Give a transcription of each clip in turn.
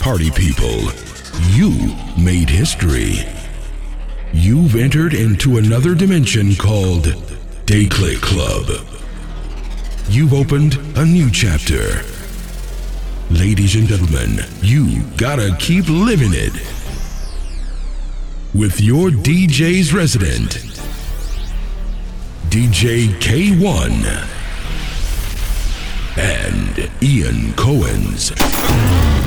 Party people, you made history. You've entered into another dimension called D-Clic Club. You've opened a new chapter. Ladies and gentlemen, you gotta keep living it. With your DJ's resident, DJ Kay-One and Ian Cowens.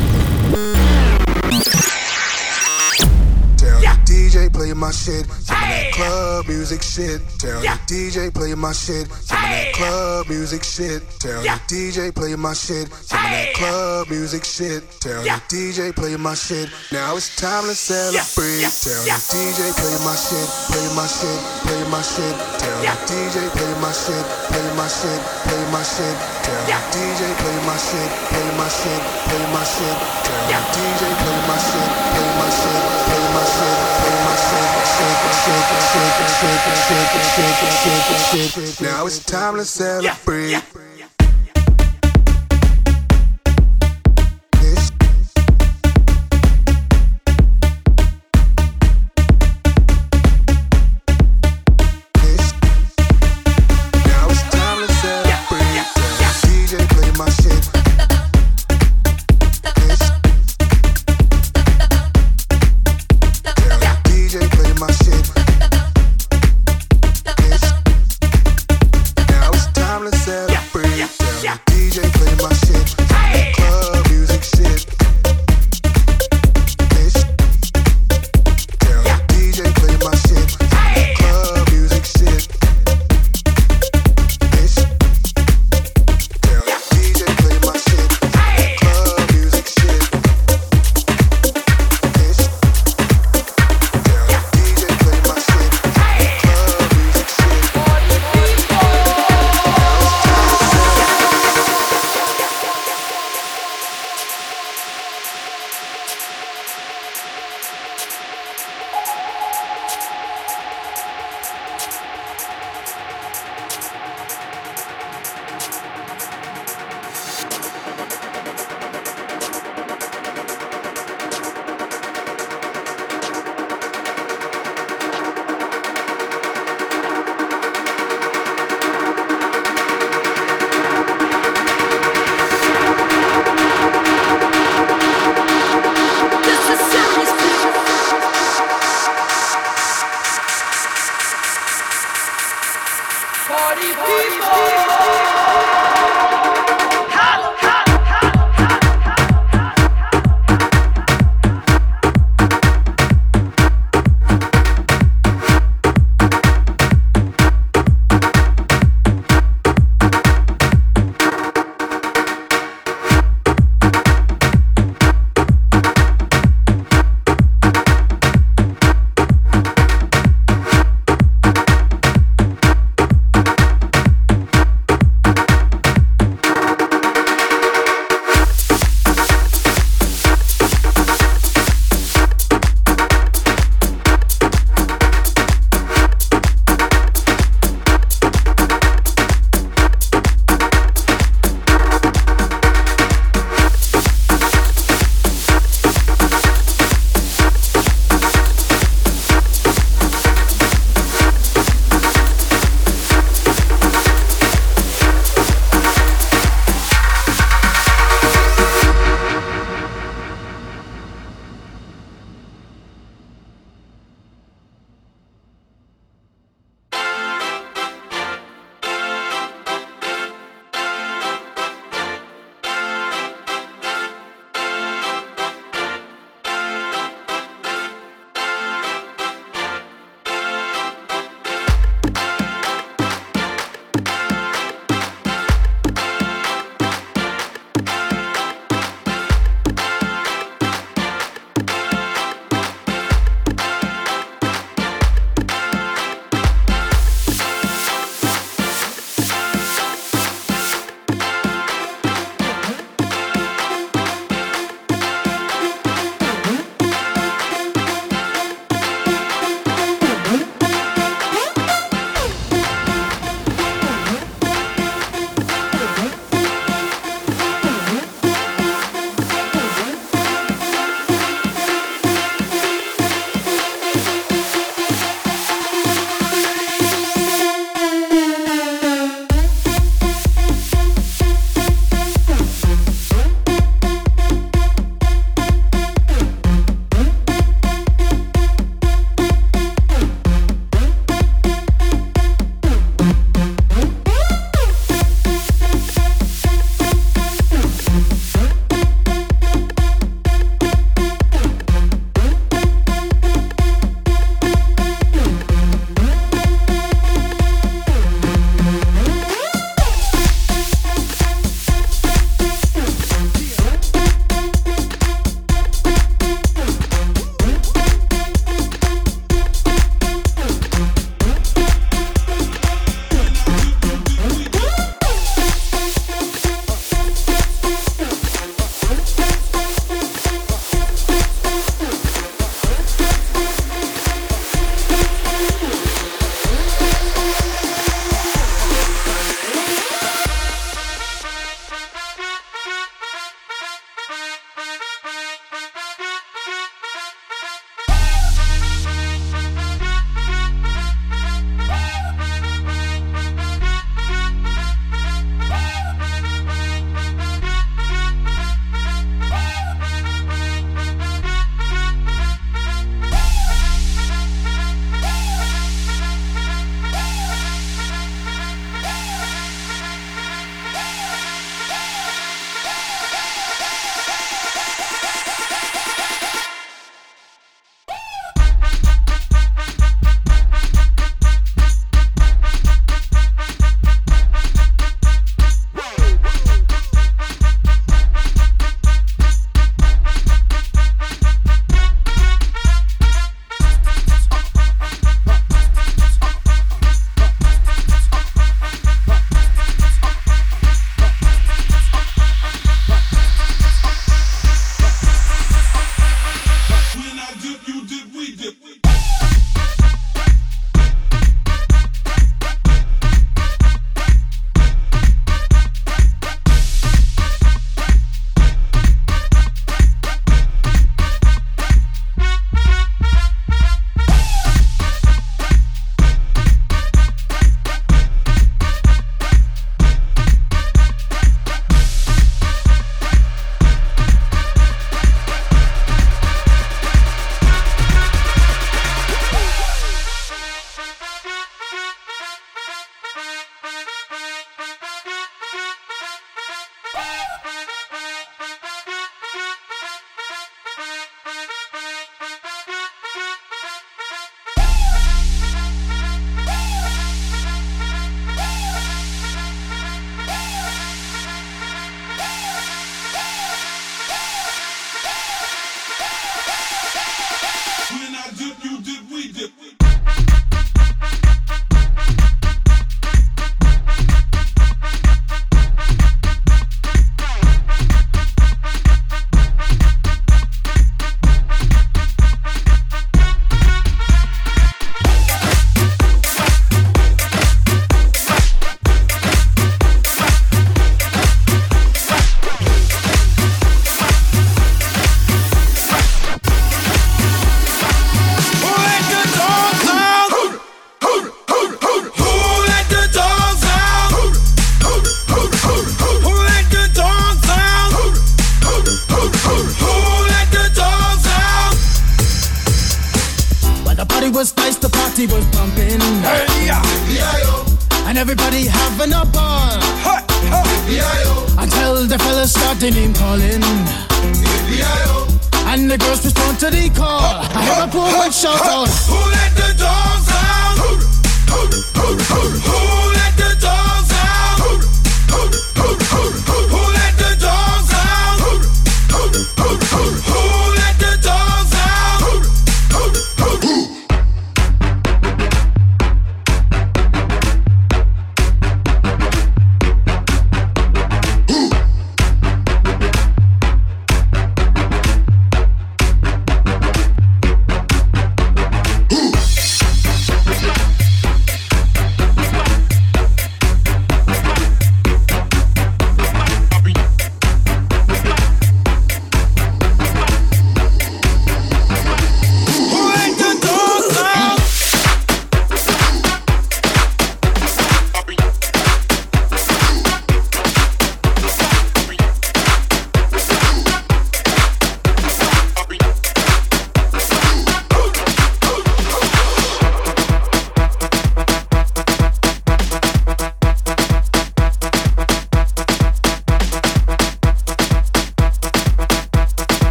DJ play my shit. That club music shit. Tell the DJ play my shit. Some of that club music shit. Tell the DJ play my shit. Some of that club music shit. Tell the DJ play my shit. Now it's time to celebrate. Tell the DJ play my shit. Play my shit. Play my shit. Tell the DJ play my shit. Play my shit. Play my shit. Tell the DJ play my shit. Play my shit. Play my shit. Tell the DJ play my shit. Play my shit. Play my shit. Play my shit. Now it's time to celebrate. This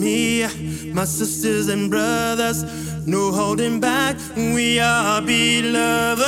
me, my sisters and brothers. No holding back, we are beloved.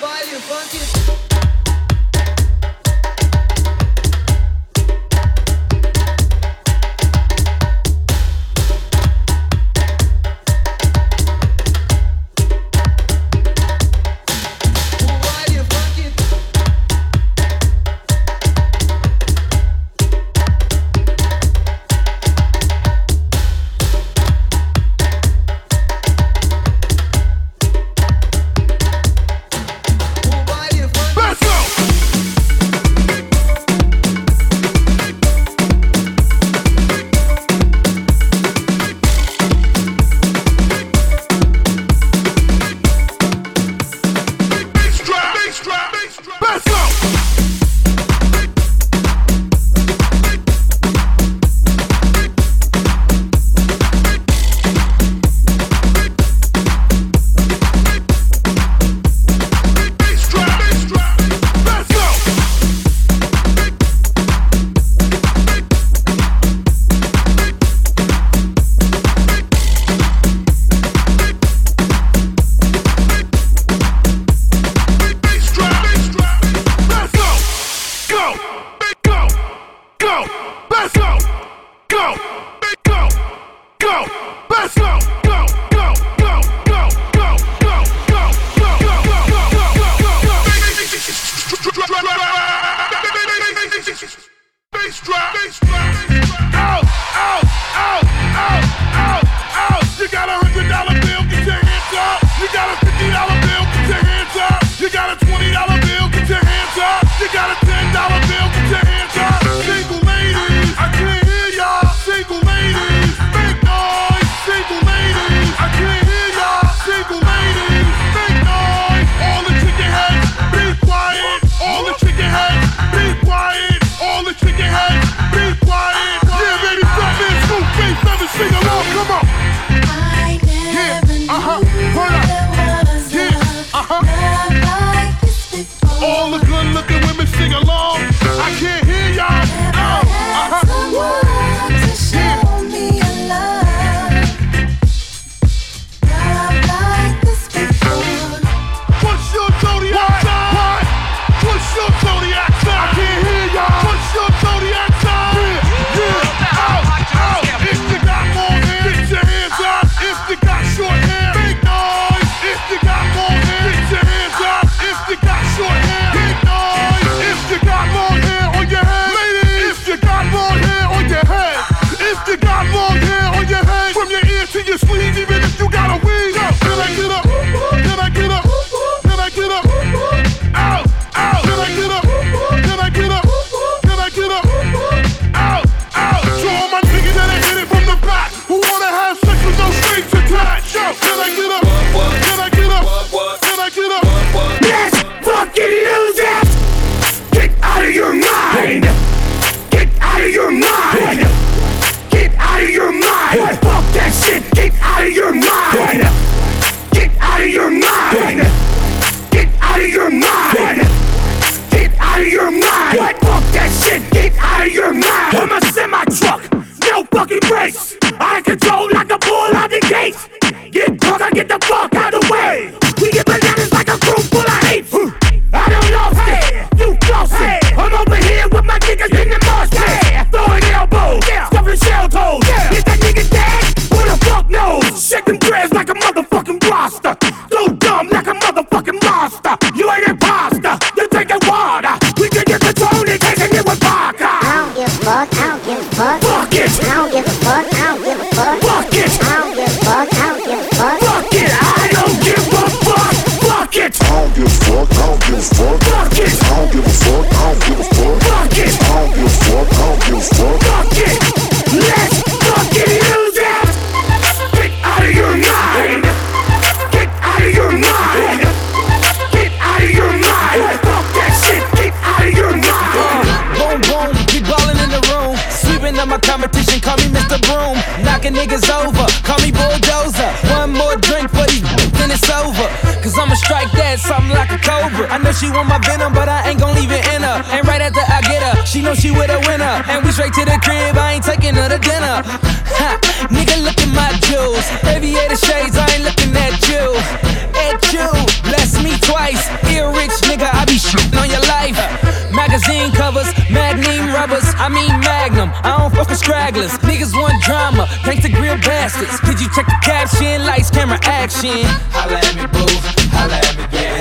Baile, funk stragglers. Niggas want drama, thanks to grill bastards. Could you check the caption? Lights, camera, action. Holla at me, boo. Holla at me, yeah.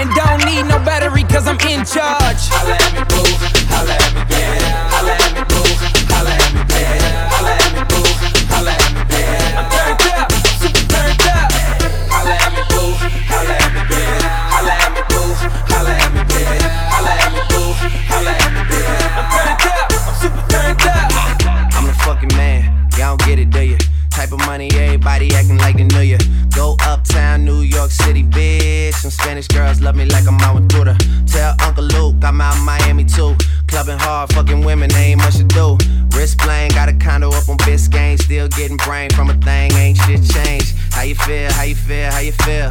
And don't need no battery, cause I'm in charge. Holla at me, boo. Holla at me, yeah. Holla at me, boo. Holla at me, yeah. Holla at me, boo. Holla at me, yeah. I'm turned up, super turned up. Holla at me, boo. Holla at me, yeah. Holla at me, boo. Holla at me, yeah. Holla at me, boo. Holla at me, yeah. Hard, fucking women, ain't much to do. Wrist playing, got a condo up on Biscayne, still getting brain from a thing, ain't shit changed. How you feel, how you feel, how you feel?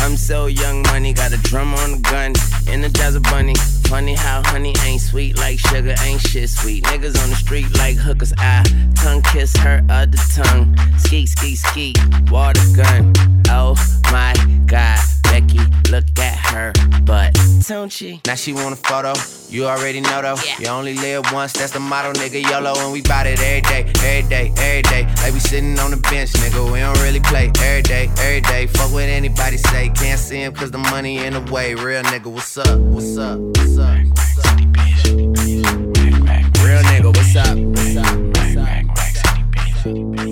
I'm so young money, got a drum on the gun, energize a bunny. Funny how honey ain't sweet like sugar, ain't shit sweet. Niggas on the street like hookers, I tongue kiss her other tongue. Ski, ski, ski, water gun. Oh my god, Becky, look at her butt, don't she? Now she want a photo. You already know though. Yeah. You only live once, that's the motto, nigga. YOLO, and we bout it every day, every day, every day. Like we sitting on the bench, nigga. We don't really play every day, every day. Fuck what anybody say. Can't see him cause the money in the way. Real nigga, what's up? What's up? What's up? What's up? Real nigga, what's up? What's up? What's up?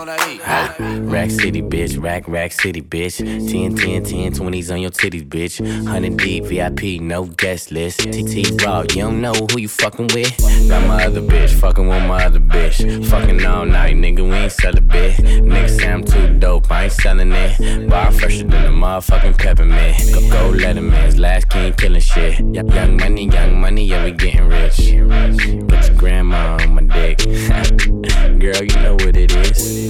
Rack City, bitch. Rack, Rack City, bitch. 10, 10, 10, 20s on your titties, bitch. 100 deep, VIP, no guest list. TT Raw, you don't know who you fucking with. Got my other bitch, fucking with my other bitch. Fucking all night, nigga, we ain't sell a bit. Nigga say I'm too dope, I ain't selling it. Bar fresher than a motherfucking peppermint. Go, go Letterman's last king killing shit. Young money, young money, yeah, we getting rich. Put your grandma on my dick. Girl, you know what it is.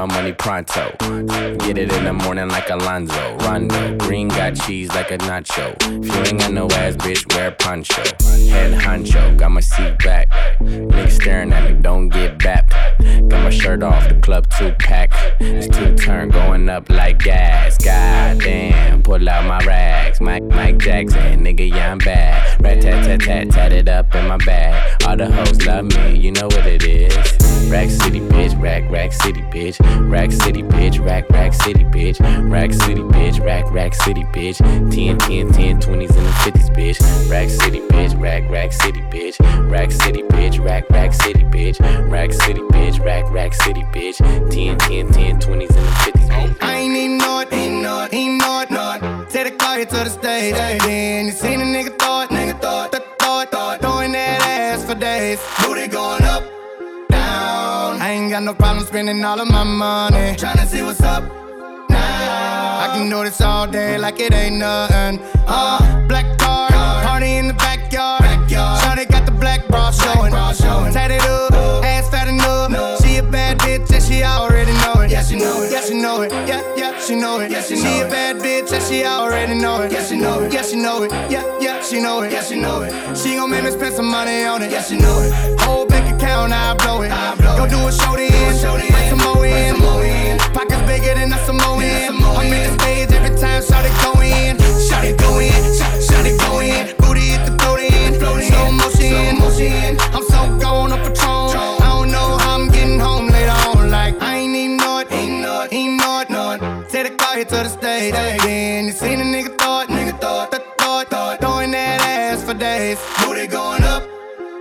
money pronto. Get it in the morning like Alonzo. Rondo. Green got cheese like a nacho. If you ain't got no ass, bitch, wear poncho. Head honcho, got my seat back. Niggas staring at me, don't get bapped. Got my shirt off, the club two pack. It's two turn going up like gas. God damn, pull out my rags. Mike, Mike Jackson, nigga, yeah, I'm bad. Rat tat tat tat, tat it up in my bag. All the hoes love me, you know what it is. Rack City, bitch, rack, rack city, bitch. Rack City, bitch, rack, rack city, bitch. Rack City, bitch, rack, rack city, bitch. 10, 10, 10, 20s and the 50s, bitch. Rack City, bitch, rack, rack city, bitch. Rack City, bitch, rack, rack city, bitch. Rack City, bitch, rack, rack city, bitch. 10, 10, 10, 20s and the 50s, bitch. I ain't even know it, ain't know it, ain't know it, know. Take the car here to the stage, then you seen a nigga got no problem spending all of my money. Tryna see what's up now. I can do this all day like it ain't nothing. Uh, black car, party in the backyard. Shawty got the black bra showing. Tatted up, Yeah, she know it. Yeah, she know it. Yeah, yeah, she know it. Yeah, she, a bad bitch and she already know it. Yeah, she know it. Yeah, she know it. Yeah, yeah, she know it. Yeah, she know it. She gon' make me spend some money on it. Yeah, she know it. Whole bank account, I blow it. Go do a show then. Bring some more in. Pockets bigger than a Samoan. I'm in the stage every time, shout it go in. Shout it go in. Shout, it go in. Booty hit the throat in. Slow motion. I'm so gone up Patron. to the stage. Then you seen a nigga thought, nigga thought, th- thought, thought, throwing that ass for days. Booty going up,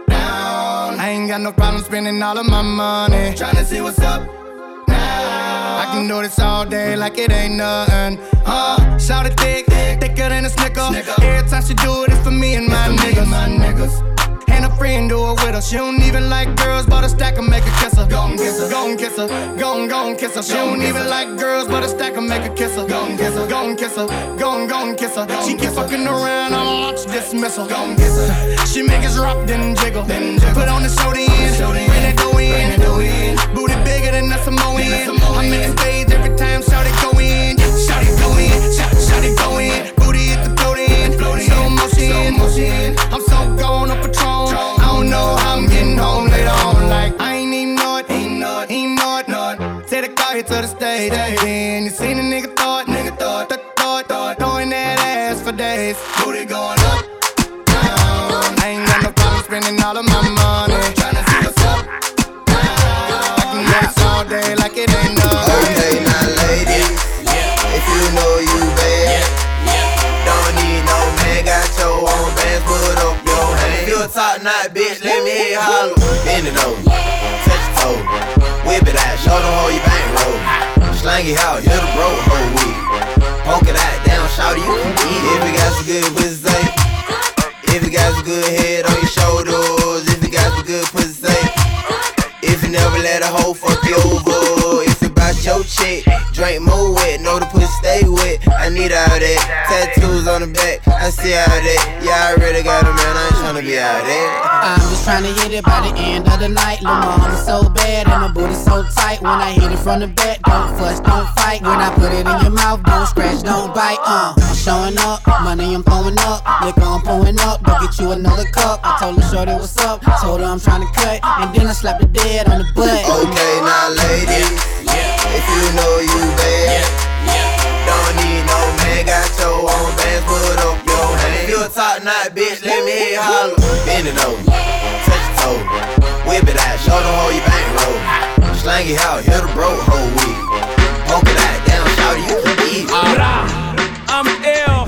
down. I ain't got no problem spending all of my money. Trying to see what's up. now. I can do this all day like it ain't nothing. Uh, shout it thick, thick, thicker than a snicker. snicker. Every time she do it, it's for. Me and my niggas. And friend do it with her. She don't even like girls, but a stack and make her kiss her. Gon' kiss her, gon' kiss her, gon' gon' kiss her. She don't even like girls, but a stack and make her kiss her. Gon' kiss her, gon' kiss her, gon' gon' kiss her. She keep fucking around, I'ma launch dismissal. Gon' kiss her. She make us rock, then jiggle. Put on the show then, bring that dough in. Booty bigger than a Samoan. I'm in the stage every time, shout it go in. Shout it go in, shout, shout it go in. Motion. I'm so gone on Patron. I don't know how I'm getting home later on. Like I ain't even know it, ain't know it, ain't know it, know the car hit to the stage, then you seen a nigga thought, nigga thought, th- thought, thought, throwing that ass for days. Booty going Out, hit a bro wet. I need all that. Tattoos on the back, I see all that. Yeah, I already got a man, I ain't tryna be out there. I'm just trying to hit it by the end of the night. Lil' mama so bad and my booty so tight. When I hit it from the back, don't fuss, don't fight. When I put it in your mouth, don't scratch, don't bite. Uh, I'm showing up, money I'm throwing up, liquor I'm pouring up. Go get you another cup. I told her shorty what's up, told her I'm trying to cut, and then I slapped the dead on the butt. Okay, now ladies, if you know you bad, don't need no man, got your own bands, put up your hand. You a top knot bitch, let me you holler. Bend it over, touch your toe, whip it out, show them how you bang roll. Slang it out, hit a bro whole week. Poke it out, down, shout you can eat. I'm ill,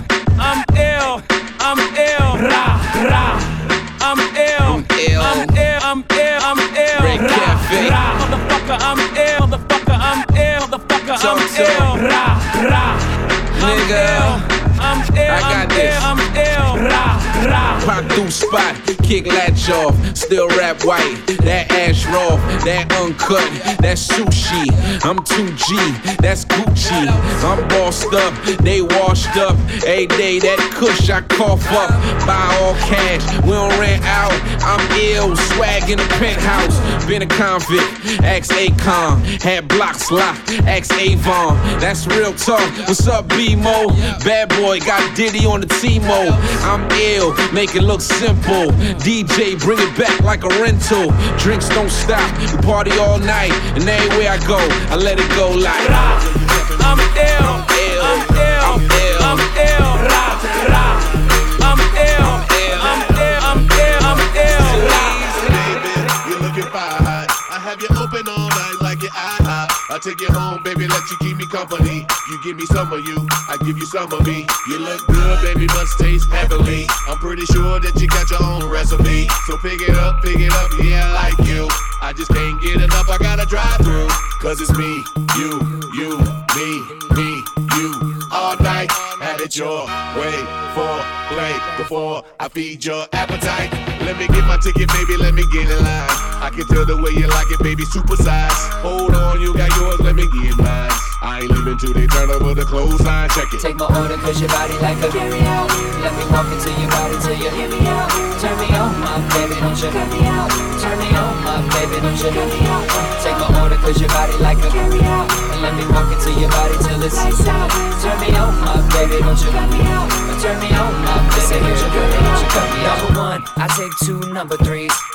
I'm ill. Ra, ra. Nigga. I'm ill, I got this. Pop through spot, kick latch off, still rap white. That ash raw, that uncut, that sushi. I'm 2G, that's Gucci. I'm bossed up, they washed up. Every day that kush I cough up, buy all cash. We don't rent out. I'm ill, swag in the penthouse. Been a convict, ex Akon, had blocks locked, ex Avon. That's real talk. What's up, B-Mo? Bad boy, got Diddy on the T-Mo. I'm ill, make it look simple. DJ, bring it back like a rental. Drinks don't stop, we party all night. And anywhere I go, I let it go like. I'm ill, I'm ill, I'm ill, I'm ill. Take you home, baby, let you keep me company. You give me some of you, I give you some of me. You look good, baby, must taste heavenly. I'm pretty sure that you got your own recipe. So pick it up, pick it up, yeah, I like you. I just can't get enough, I gotta drive through. Cause it's me, you, you, me, me, you. All night, have it your way for play before I feed your appetite. Let me get my ticket, baby, let me get in line. I can tell the way you like it, baby, super size. Hold on, you got yours, let me get mine. I ain't leaving till they turn over the clothesline, check it. Take my order cause your body like a carry out Let me walk into your body till you hear me out Turn me on my baby, don't you cut me out Turn me on my baby, don't you me out. Take my order cause your body like a carry out. And let me walk into your body till it's lights out Turn me on my baby, don't you cut me out. Turn me on my baby, don't you cut me out cut me out Number one, I take two number threes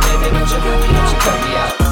baby, don't you cut me, out.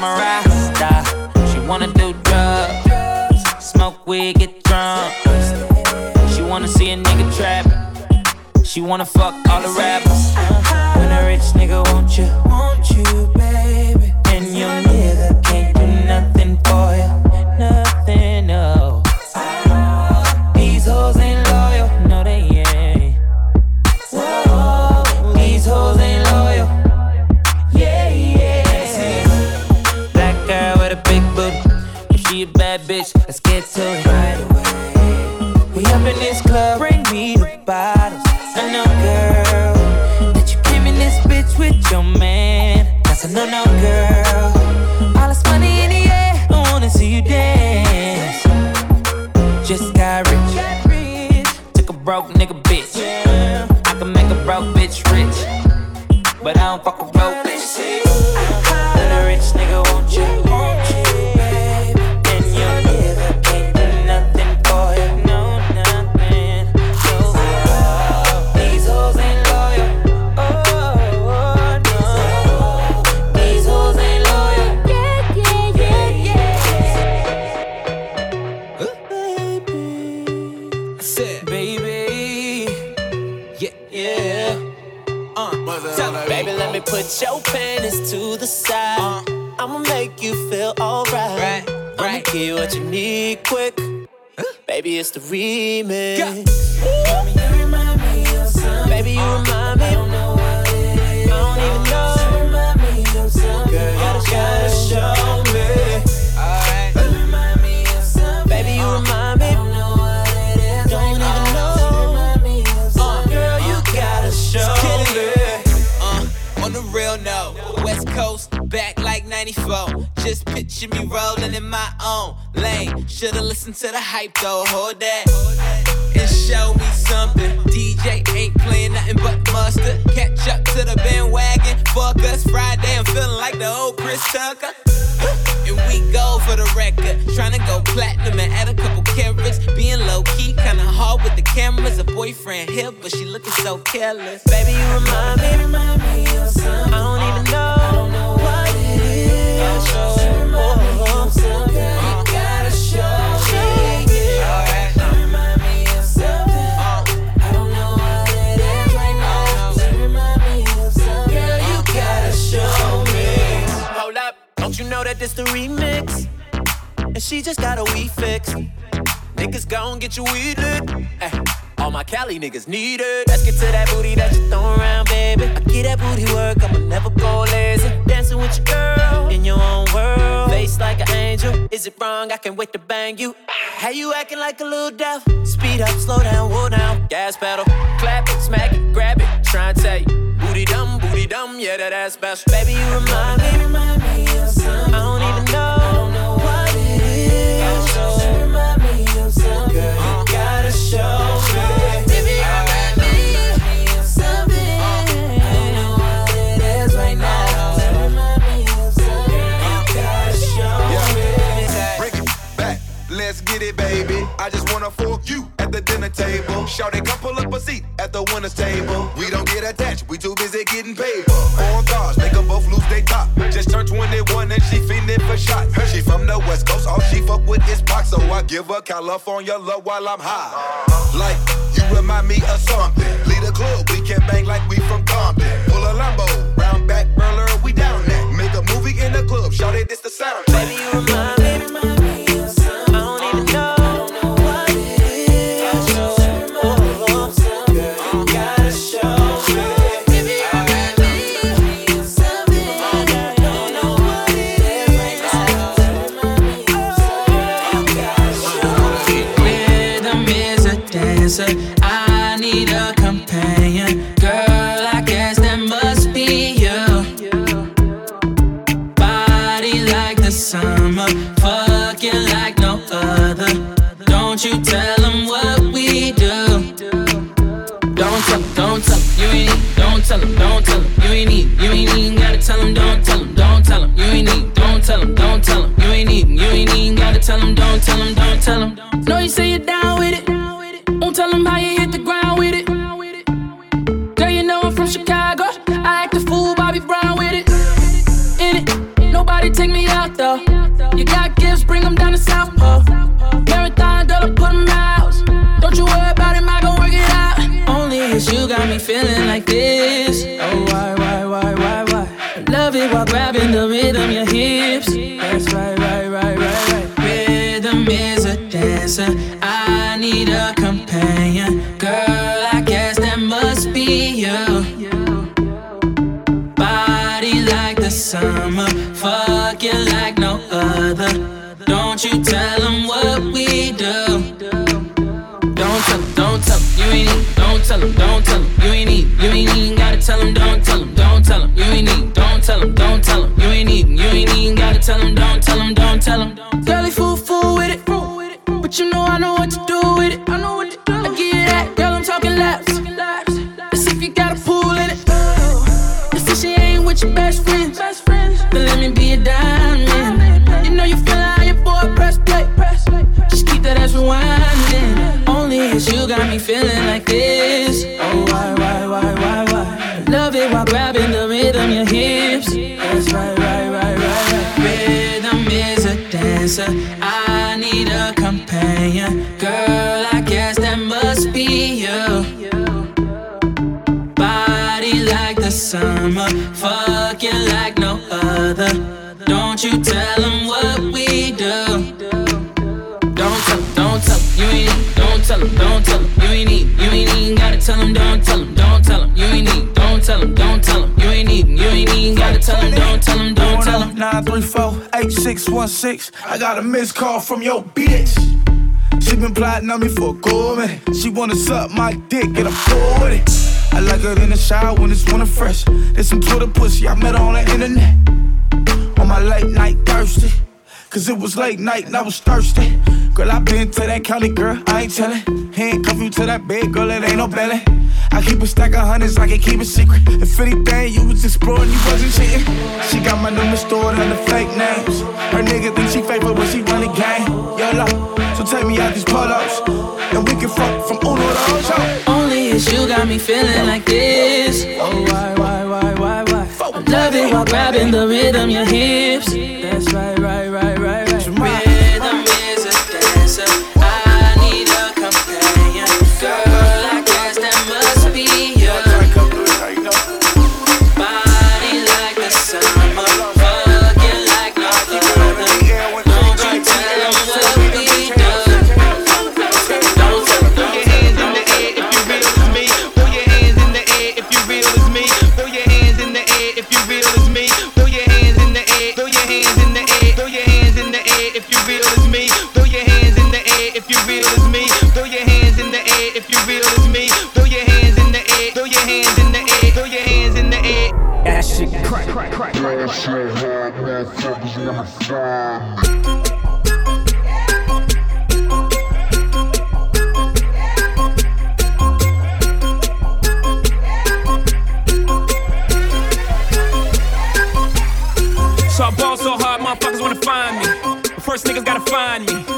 I'm a rasta. She wanna do drugs, smoke weed, get drunk. She wanna see a nigga trap. She wanna fuck all the rappers. When a rich nigga want you, niggas need it. Let's get to that booty that you throw around, baby. I get that booty work, I'ma never go lazy. Dancing with your girl in your own world. Face like an angel. Is it wrong? I can't wait to bang you. How you acting like a little devil? Speed up, slow down, whoa down. Gas pedal. Clap it, smack it, grab it. Try and tell you. Booty dumb, booty dumb, yeah, that ass special. Baby, you remind me, it, baby. I just wanna fork you at the dinner table. Shout it, come pull up a seat at the winner's table. We don't get attached, we too busy getting paid. Foreign cars, make them both lose their top. Just turned 21 and she fiending for shots. She from the West Coast, all she fuck with is Pac, so I give her California love while I'm high. Like, you remind me of something. Lead a club, we can bang like we from Compton. Pull a Lambo, round back, burler, we down there. Make a movie in the club, shout it, this the sound. Baby, you remind me other. Don't you tell them what we do. Don't tell 'em, don't tell 'em, you ain't need. Don't tell 'em, don't tell 'em, you ain't need. You ain't even gotta tell 'em, don't tell 'em, don't tell 'em, you ain't need. Don't tell 'em, don't tell 'em, you ain't need. You ain't even gotta tell 'em, don't tell 'em, don't tell 'em. Girlie fool fool with it, but you know I know what to feeling like this. Oh, why, why, why, why, why? Love it while grabbing the rhythm, your hips. That's right, right, right, right, right. Rhythm is a dancer. I need a companion. Girl, I guess that must be you. Body like the summer, fucking like no other. Don't you tell them what we do. Don't tell don't tell you ain't tell 'em, don't tell 'em, you ain't need. You ain't even gotta tell 'em, don't tell 'em, don't tell 'em, you ain't need. Don't tell 'em, don't tell 'em, you ain't need. You ain't even gotta tell 'em, don't tell 'em, don't tell 'em. 934-8616. I got a missed call from your bitch. She been plotting on me for a minute. She wanna suck my dick and I'm with it. I like her in the shower when it's winter fresh. There's some Twitter pussy I met her on the internet. On my late night thirsty. Cause it was late night and I was thirsty. Girl, I been to that county, girl. I ain't tellin'. Handcuff you to that bed, girl, it ain't no belly. I keep a stack of hundreds, I can keep it secret. If anything, you was exploring, you wasn't cheating. She got my number stored under fake names. Her nigga think she favorite when she run the game. yo, so take me out these polos. And we can fuck from Uno to Ocho. Only is you got me feeling like this. Oh, why, why, why? Love it while grabbing the rhythm, your hips. That's right, right, right, right, right. Rhythm is a dancer. wanna. So I ball so hard, motherfuckers wanna find me. First niggas gotta find me.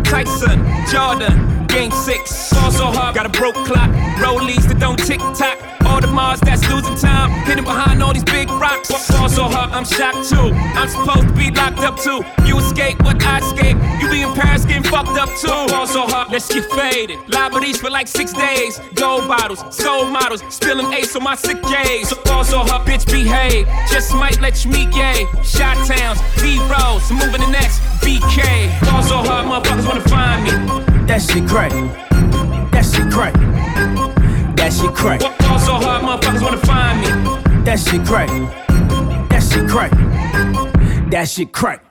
Tyson, Jordan, game six. Also hard, got a broke clock. Rollies that don't tick tock. All the Mars that's losing time. Hidden behind all these big rocks. Also hard, I'm shocked too. I'm supposed to be locked up too. You escape what I escape. You be in Paris getting fucked up too. Also hard, let's get faded. Liberties for like six days. Gold bottles, soul models. Spilling ace on my sick days. So also hard, bitch behave. Just might let you meet gay. Shot towns, B rolls. Moving the next BK. Also hard, motherfuckers wanna find me. That shit crack. That shit crack. That shit crack. Fall so hard, motherfuckers wanna find me. That shit crack. That shit crack. That shit crack.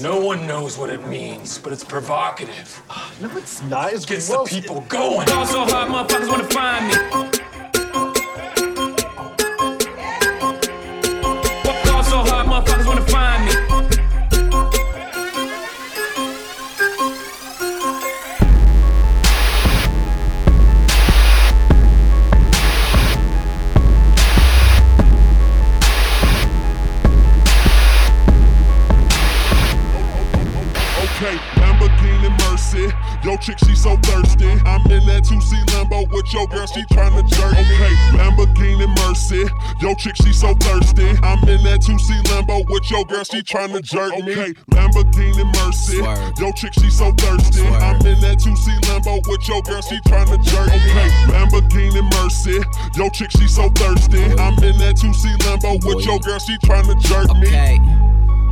No one knows what it means, but it's provocative. Ah, no, it's not. It gets the people going. Y'all so hard, motherfuckers wanna find me. chick, she so thirsty. I'm in that 2C limbo with your girl, she tryna jerk me. Okay, Lamborghini Mercy. Yo chick, she so thirsty. I'm in that 2C limbo with your girl, she tryna jerk me. Okay, Lamborghini Mercy. Yo chick, she so thirsty. I'm in that 2C limbo with your girl, she tryna jerk me. Okay, Lamborghini Mercy. Yo chick, she so thirsty. I'm in that 2C limbo with your girl, she tryna jerk me. Okay.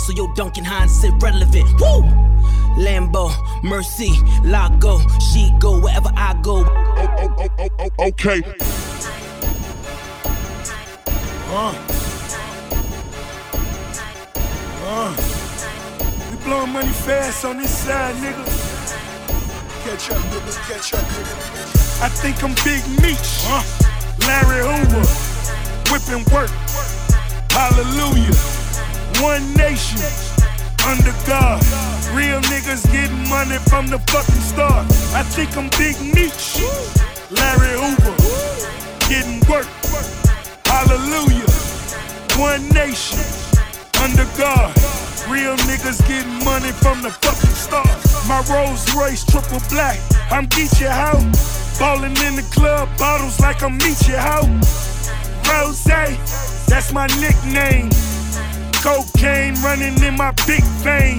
so your Duncan Hines sit relevant. Woo! Lambo, Mercy, Lago, she go wherever I go. Okay. Uh. Uh. We blowing money fast on this side, nigga. Catch up, nigga. Catch up, nigga. I think I'm Big Meech. Uh. Larry Hoover. Whipping work. Hallelujah. One nation. Under God. Real niggas getting money from the fucking start. I think I'm Big Meech. Larry Hoover. Getting work. Hallelujah. One nation. Under God. Real niggas getting money from the fucking start. My Rolls Royce triple black. I'm Geechee how? Ballin' in the club, bottles like I'm Meechee how? Rose, that's my nickname. Cocaine running in my big vein.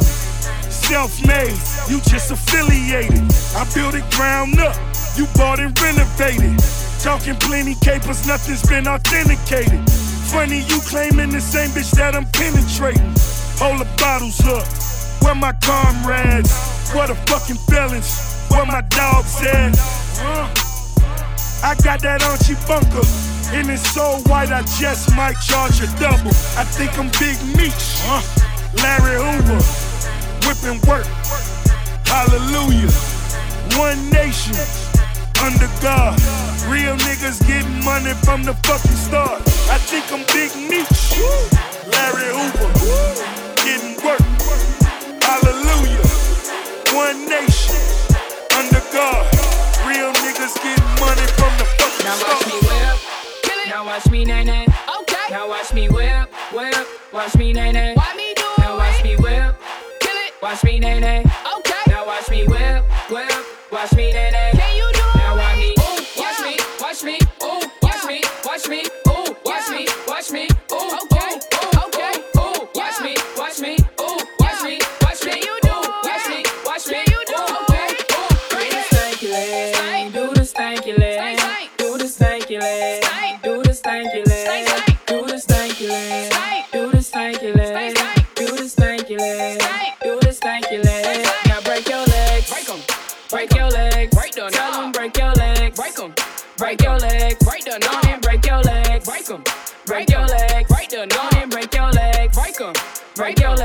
Self-made, you just affiliated. I built it ground up, you bought and renovated. Talking plenty capers, nothing's been authenticated. Funny you claiming the same bitch that I'm penetrating. Hold the bottles up, where my comrades? Where the fucking felons? Where my dogs at? I got that Archie bunker. And it's so white, I just might charge a double. I think I'm Big Meech, uh, Larry Hoover, whipping work. Hallelujah. One nation, under God. Real niggas getting money from the fucking start. I think I'm Big Meech, Larry Hoover, getting work. Hallelujah. One nation, under God. Real niggas getting money from the fucking Now start. Watch me whip. Now watch me nay nay. Okay. Now watch me whip, whip. Watch me nay nay. Why me do Now watch me whip. Kill it. Watch me nay nay. Okay. Now watch me whip, whip. Watch me nay nay. Regular.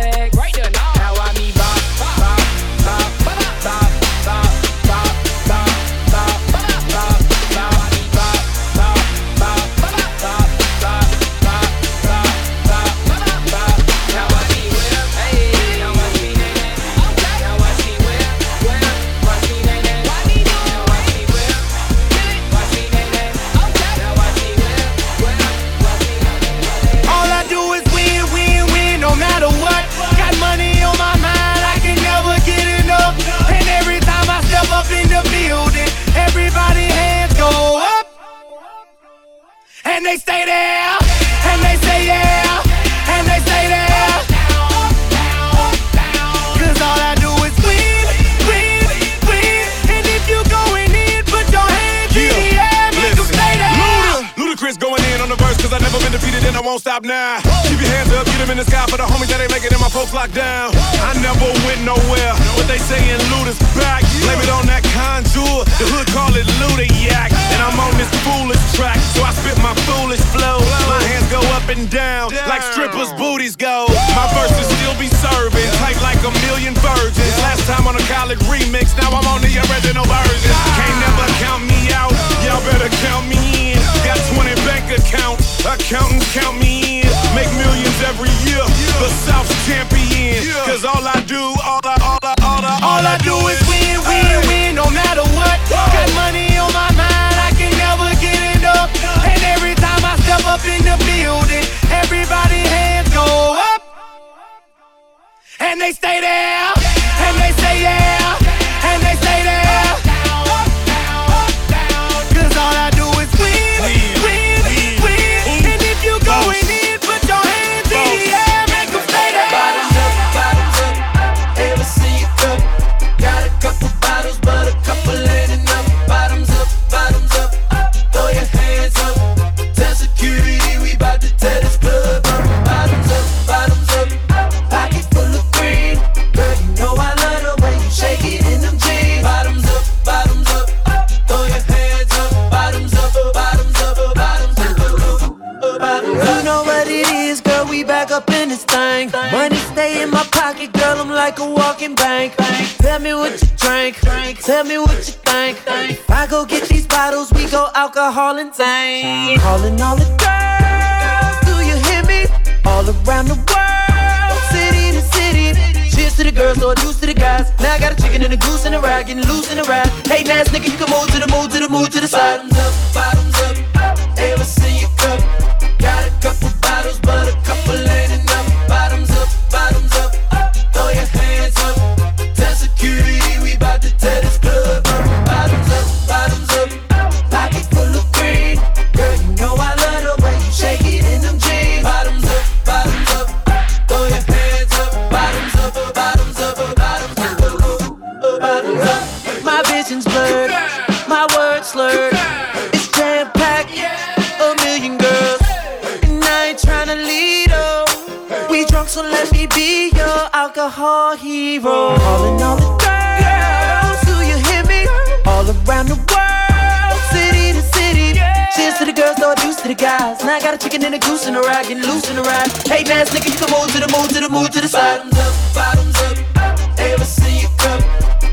so let me be your alcohol hero. Calling all the girls, do you hear me? All around the world, city to city. Cheers to the girls, throw a to the guys. Now I got a chicken and a goose in the ride, getting loose in the ride. Hey, man, nigga, you can move to the move to the move to the side. Bottoms up, bottoms up, ever see you come?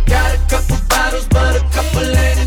Got a couple bottles, but a couple ain't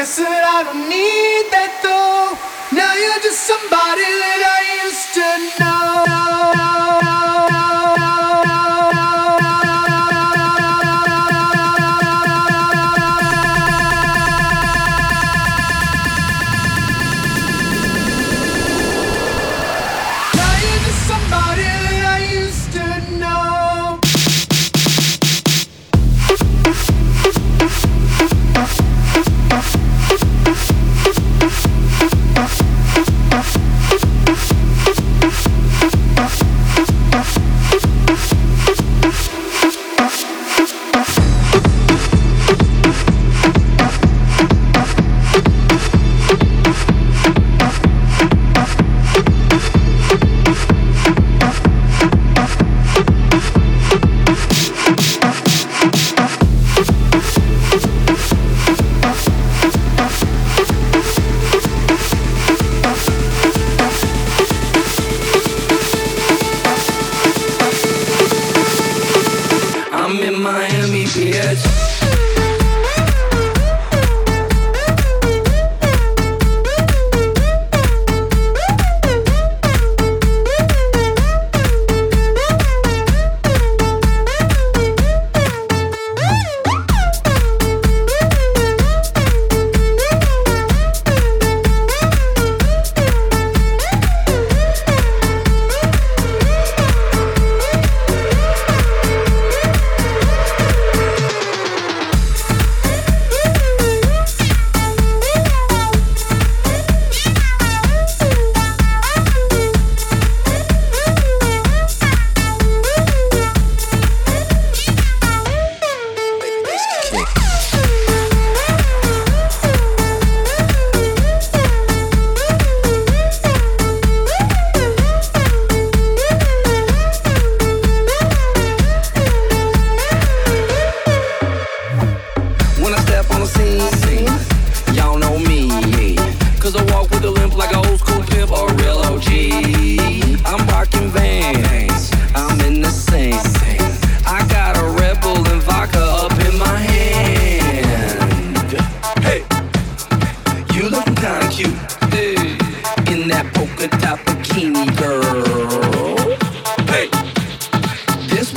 Guess that I don't need that though. Now you're just somebody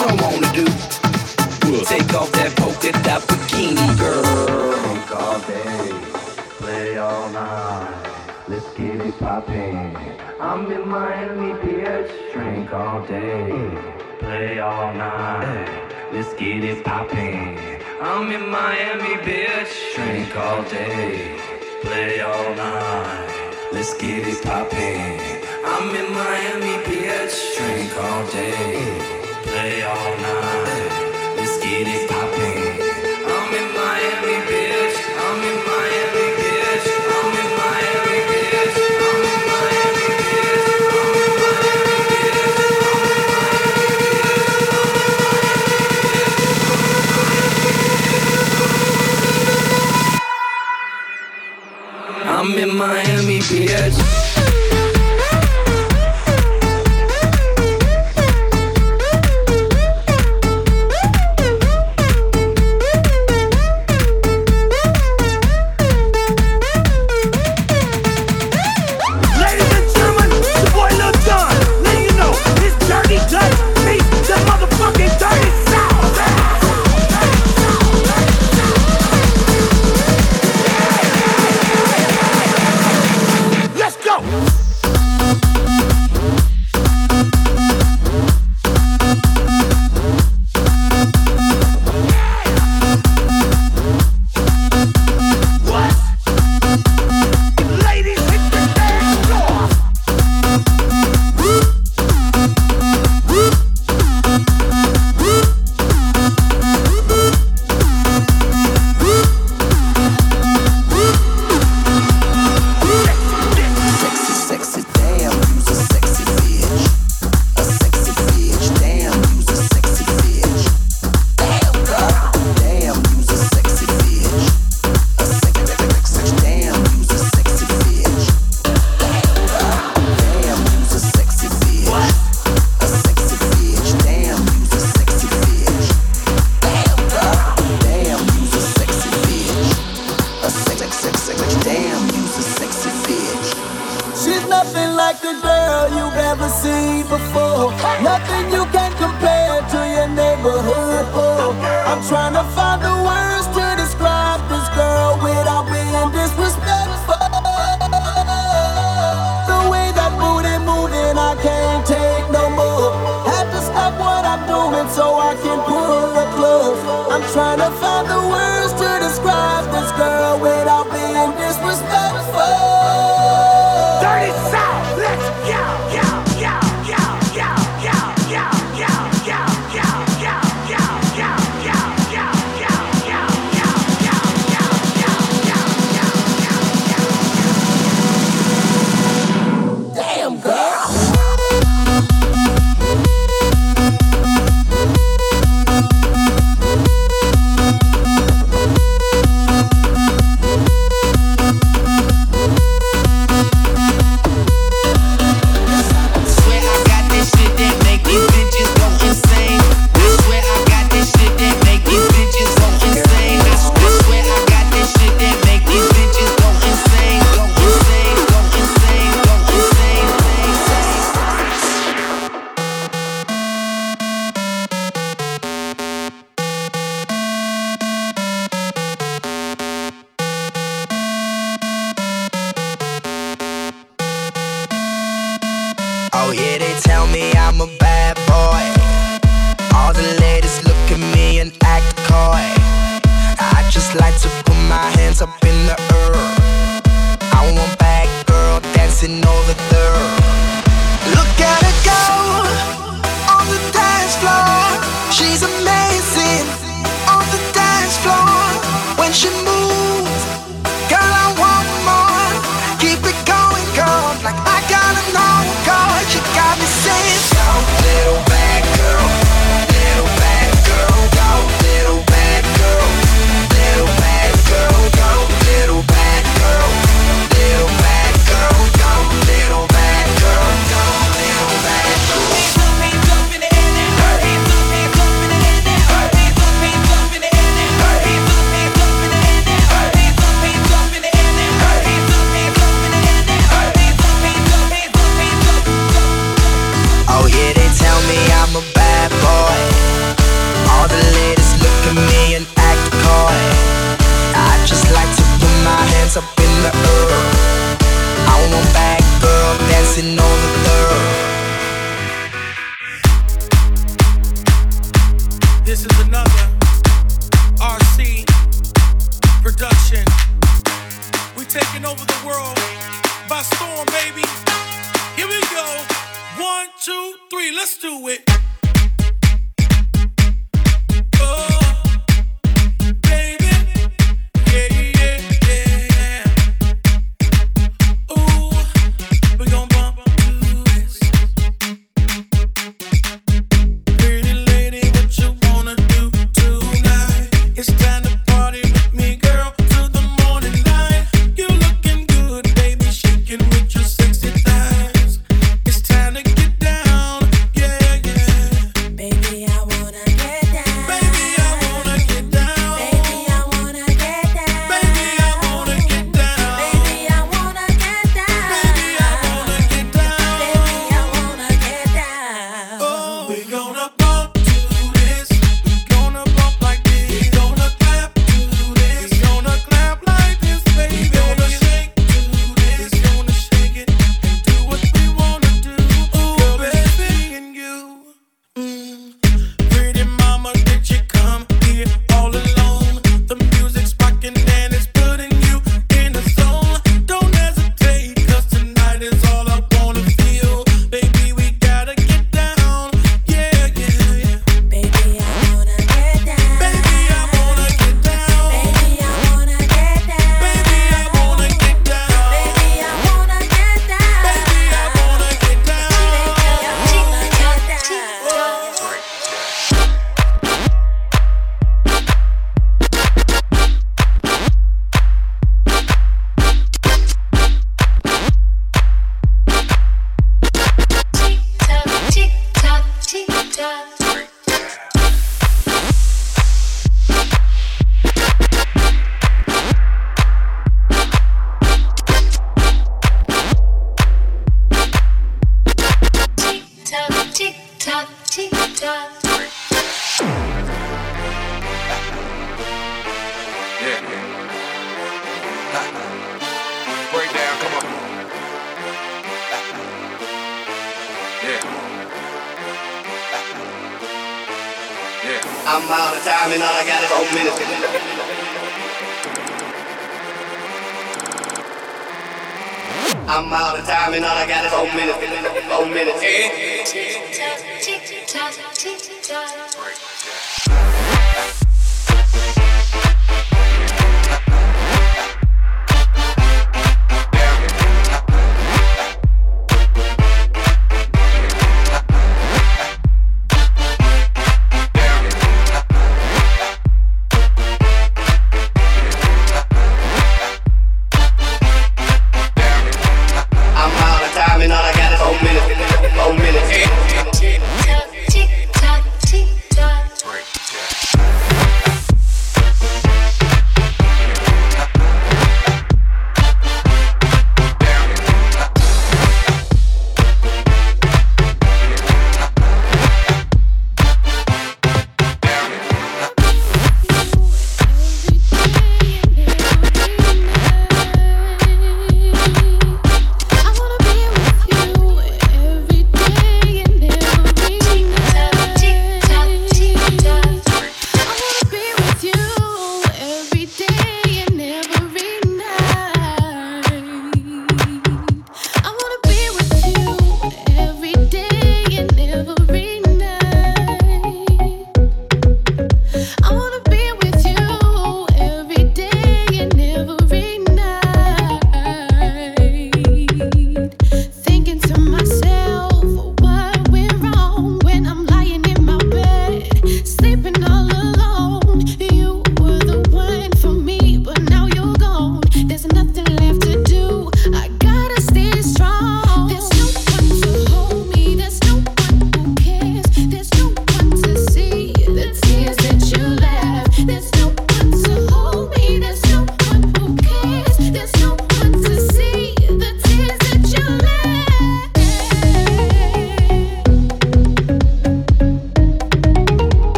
this what I wanna do. Take off that polka dot bikini, girl. Drink all day, play all night. Let's get it poppin'. I'm in Miami, bitch. Drink all day, play all night. Let's get it poppin'. I'm in Miami, bitch. Drink all day, play all night. Let's get it poppin'. I'm in Miami, bitch. Drink all day, play all night. It